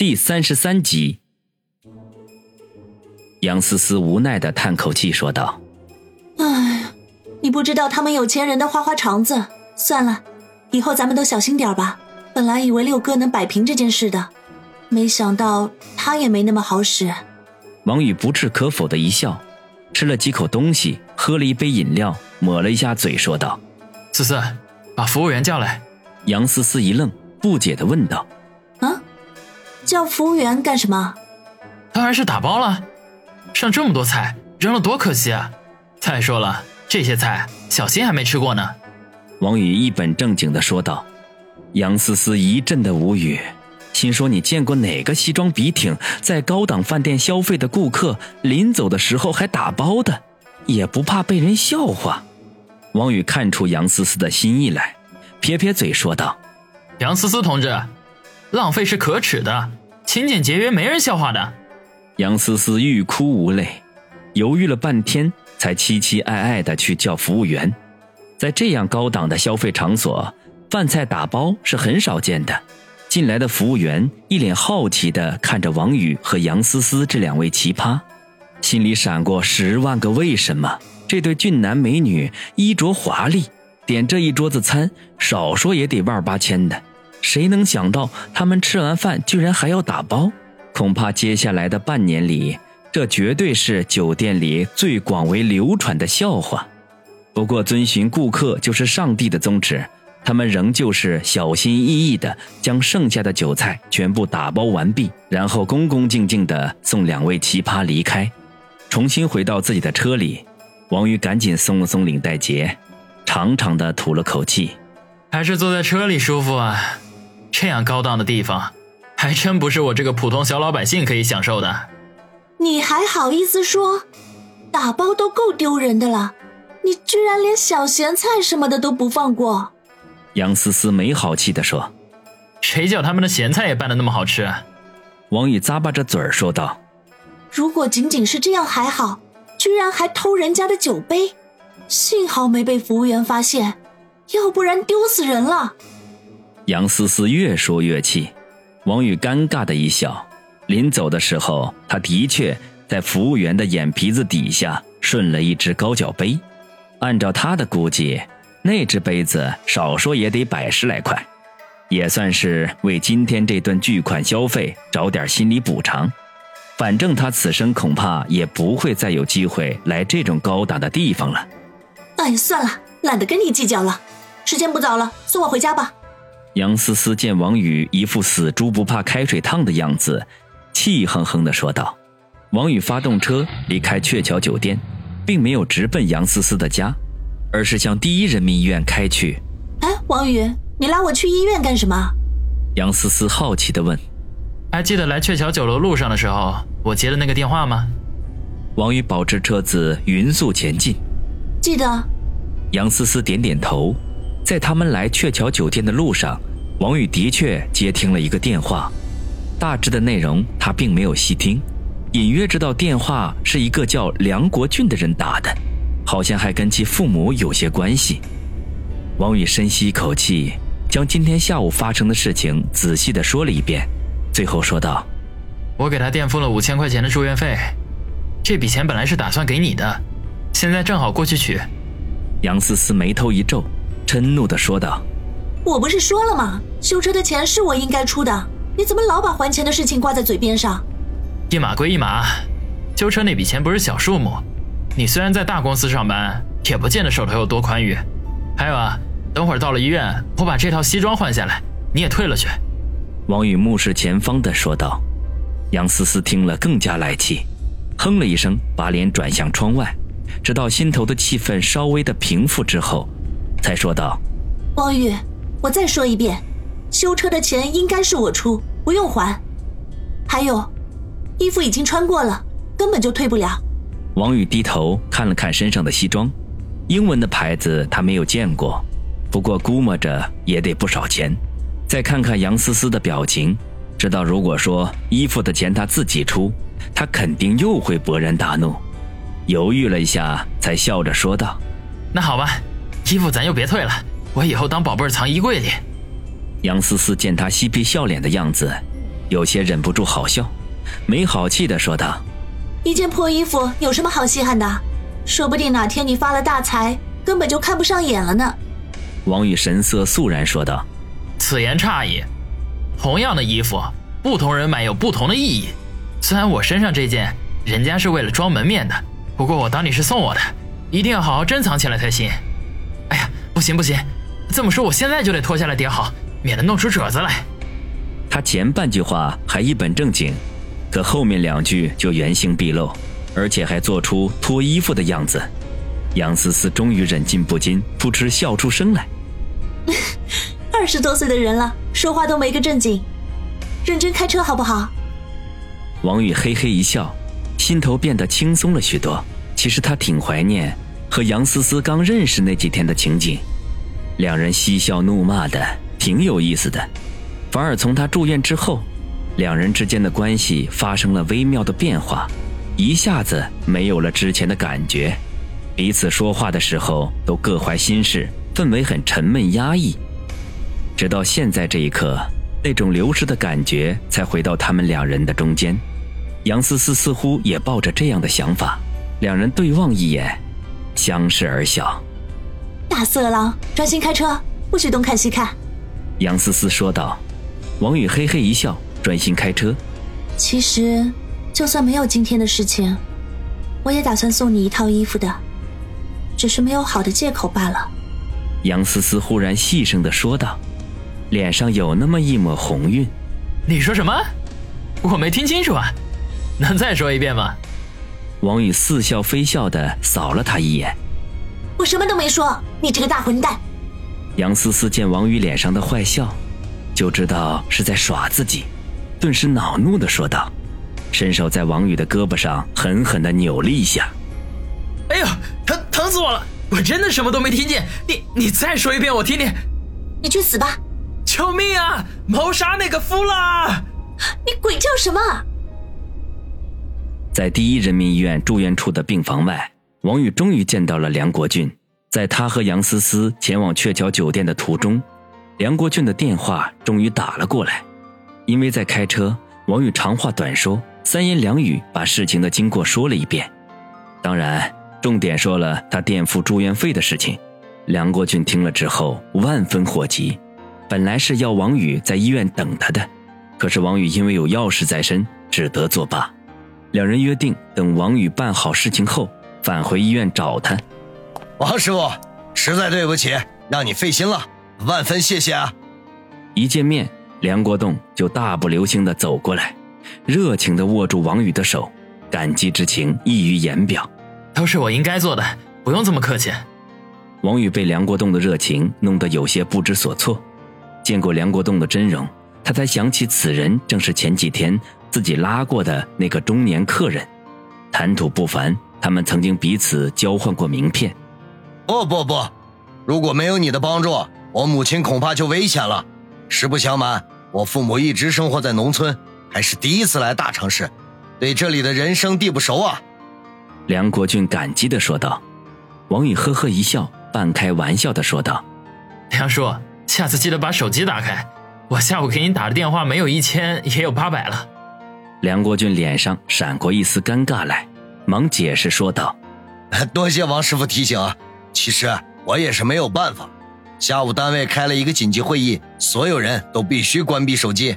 第三十三集，杨思思无奈的叹口气说道：“哎，你不知道他们有钱人的花花肠子。算了，以后咱们都小心点吧。本来以为六哥能摆平这件事的，没想到他也没那么好使。”王宇不置可否的一笑，吃了几口东西，喝了一杯饮料，抹了一下嘴，说道：“思思，把服务员叫来。”杨思思一愣，不解的问道：“啊，叫服务员干什么？当然是打包了。上这么多菜，扔了多可惜啊！再说了，这些菜小新还没吃过呢。”王宇一本正经的说道。杨思思一阵的无语。心说：“你见过哪个西装笔挺在高档饭店消费的顾客临走的时候还打包的，也不怕被人笑话？”王宇看出杨思思的心意来，撇撇嘴说道：“杨思思同志，浪费是可耻的，勤俭节约没人笑话的。”杨思思欲哭无泪，犹豫了半天，才期期艾艾的去叫服务员。在这样高档的消费场所，饭菜打包是很少见的。进来的服务员一脸好奇地看着王宇和杨思思这两位奇葩，心里闪过十万个为什么。这对俊男美女衣着华丽，点这一桌子餐，少说也得万八千的。谁能想到他们吃完饭居然还要打包？恐怕接下来的半年里，这绝对是酒店里最广为流传的笑话。不过，遵循顾客就是上帝的宗旨。他们仍旧是小心翼翼地将剩下的酒菜全部打包完毕，然后恭恭敬敬地送两位奇葩离开，重新回到自己的车里。王宇赶紧松了松领带结，长长的吐了口气，还是坐在车里舒服啊！这样高档的地方，还真不是我这个普通小老百姓可以享受的。你还好意思说？打包都够丢人的了，你居然连小咸菜什么的都不放过！杨思思没好气地说：“谁叫他们的咸菜也拌的那么好吃？”王宇咂巴着嘴儿说道：“如果仅仅是这样还好，居然还偷人家的酒杯，幸好没被服务员发现，要不然丢死人了。”杨思思越说越气，王宇尴尬的一笑。临走的时候，他的确在服务员的眼皮子底下顺了一只高脚杯，按照他的估计。那只杯子少说也得百十来块，也算是为今天这顿巨款消费找点心理补偿。反正他此生恐怕也不会再有机会来这种高档的地方了。哎，算了，懒得跟你计较了。时间不早了，送我回家吧。杨思思见王宇一副死猪不怕开水烫的样子，气哼哼地说道。王宇发动车离开鹊桥酒店，并没有直奔杨思思的家。而是向第一人民医院开去。哎，王宇，你拉我去医院干什么？杨思思好奇地问。还记得来鹊桥酒楼路上的时候，我接的那个电话吗？王宇保持车子匀速前进。记得。杨思思点点头。在他们来鹊桥酒店的路上，王宇的确接听了一个电话，大致的内容他并没有细听，隐约知道电话是一个叫梁国俊的人打的。好像还跟其父母有些关系。王宇深吸一口气，将今天下午发生的事情仔细的说了一遍，最后说道：“我给他垫付了五千块钱的住院费，这笔钱本来是打算给你的，现在正好过去取。”杨思思眉头一皱，嗔怒的说道：“我不是说了吗？修车的钱是我应该出的，你怎么老把还钱的事情挂在嘴边上？一码归一码，修车那笔钱不是小数目。”你虽然在大公司上班，也不见得手头有多宽裕。还有啊，等会儿到了医院，我把这套西装换下来，你也退了去。”王宇目视前方的说道。杨思思听了更加来气，哼了一声，把脸转向窗外，直到心头的气氛稍微的平复之后，才说道：“王宇，我再说一遍，修车的钱应该是我出，不用还。还有，衣服已经穿过了，根本就退不了。”王宇低头看了看身上的西装，英文的牌子他没有见过，不过估摸着也得不少钱。再看看杨思思的表情，知道如果说衣服的钱他自己出，他肯定又会勃然大怒。犹豫了一下，才笑着说道：“那好吧，衣服咱就别退了，我以后当宝贝藏衣柜里。”杨思思见他嬉皮笑脸的样子，有些忍不住好笑，没好气的说道：“一件破衣服有什么好稀罕的？说不定哪天你发了大财，根本就看不上眼了呢。”王宇神色肃然说道：“此言差矣。同样的衣服，不同人买有不同的意义。虽然我身上这件，人家是为了装门面的，不过我当你是送我的，一定要好好珍藏起来才行。不行不行，这么说我现在就得脱下来叠好，免得弄出褶子来。”他前半句话还一本正经，可后面两句就原形毕露，而且还做出脱衣服的样子。杨思思终于忍俊不禁，扑哧笑出声来。二十多岁的人了，说话都没个正经，认真开车好不好？王宇嘿嘿一笑，心头变得轻松了许多。其实他挺怀念和杨思思刚认识那几天的情景，两人嬉笑怒骂的，挺有意思的。反而从他住院之后，两人之间的关系发生了微妙的变化，一下子没有了之前的感觉，彼此说话的时候都各怀心事，氛围很沉闷压抑。直到现在这一刻，那种流失的感觉才回到他们两人的中间。杨思思似乎也抱着这样的想法，两人对望一眼，相视而笑。大色狼，专心开车，不许东看西看。杨思思说道。王宇嘿嘿一笑，专心开车。其实，就算没有今天的事情，我也打算送你一套衣服的，只是没有好的借口罢了。杨思思忽然细声的说道，脸上有那么一抹红晕。你说什么？我没听清楚啊，能再说一遍吗？王宇似笑非笑的扫了他一眼。我什么都没说，你这个大混蛋！杨思思见王宇脸上的坏笑。就知道是在耍自己，顿时恼怒的说道，伸手在王宇的胳膊上狠狠的扭了一下。哎呦，疼疼死我了！我真的什么都没听见，你你再说一遍我听听。你去死吧！救命啊！谋杀那个夫了！你鬼叫什么？在第一人民医院住院处的病房外，王宇终于见到了梁国俊。在他和杨思思前往鹊桥酒店的途中。梁国俊的电话终于打了过来，因为在开车，王宇长话短说，三言两语把事情的经过说了一遍，当然重点说了他垫付住院费的事情。梁国俊听了之后万分火急，本来是要王宇在医院等他的，可是王宇因为有要事在身，只得作罢。两人约定等王宇办好事情后返回医院找他。王师傅，实在对不起，让你费心了。万分谢谢啊！一见面，梁国栋就大步流星的走过来，热情的握住王宇的手，感激之情溢于言表。都是我应该做的，不用这么客气。王宇被梁国栋的热情弄得有些不知所措。见过梁国栋的真容，他才想起此人正是前几天自己拉过的那个中年客人，谈吐不凡。他们曾经彼此交换过名片。不不不，如果没有你的帮助。我母亲恐怕就危险了。实不相瞒，我父母一直生活在农村，还是第一次来大城市，对这里的人生地不熟啊。梁国俊感激的说道。王宇呵呵一笑，半开玩笑的说道：“梁叔，下次记得把手机打开，我下午给你打的电话没有一千也有八百了。”梁国俊脸上闪过一丝尴尬来，忙解释说道：“ 多谢王师傅提醒啊，其实我也是没有办法。”下午单位开了一个紧急会议，所有人都必须关闭手机。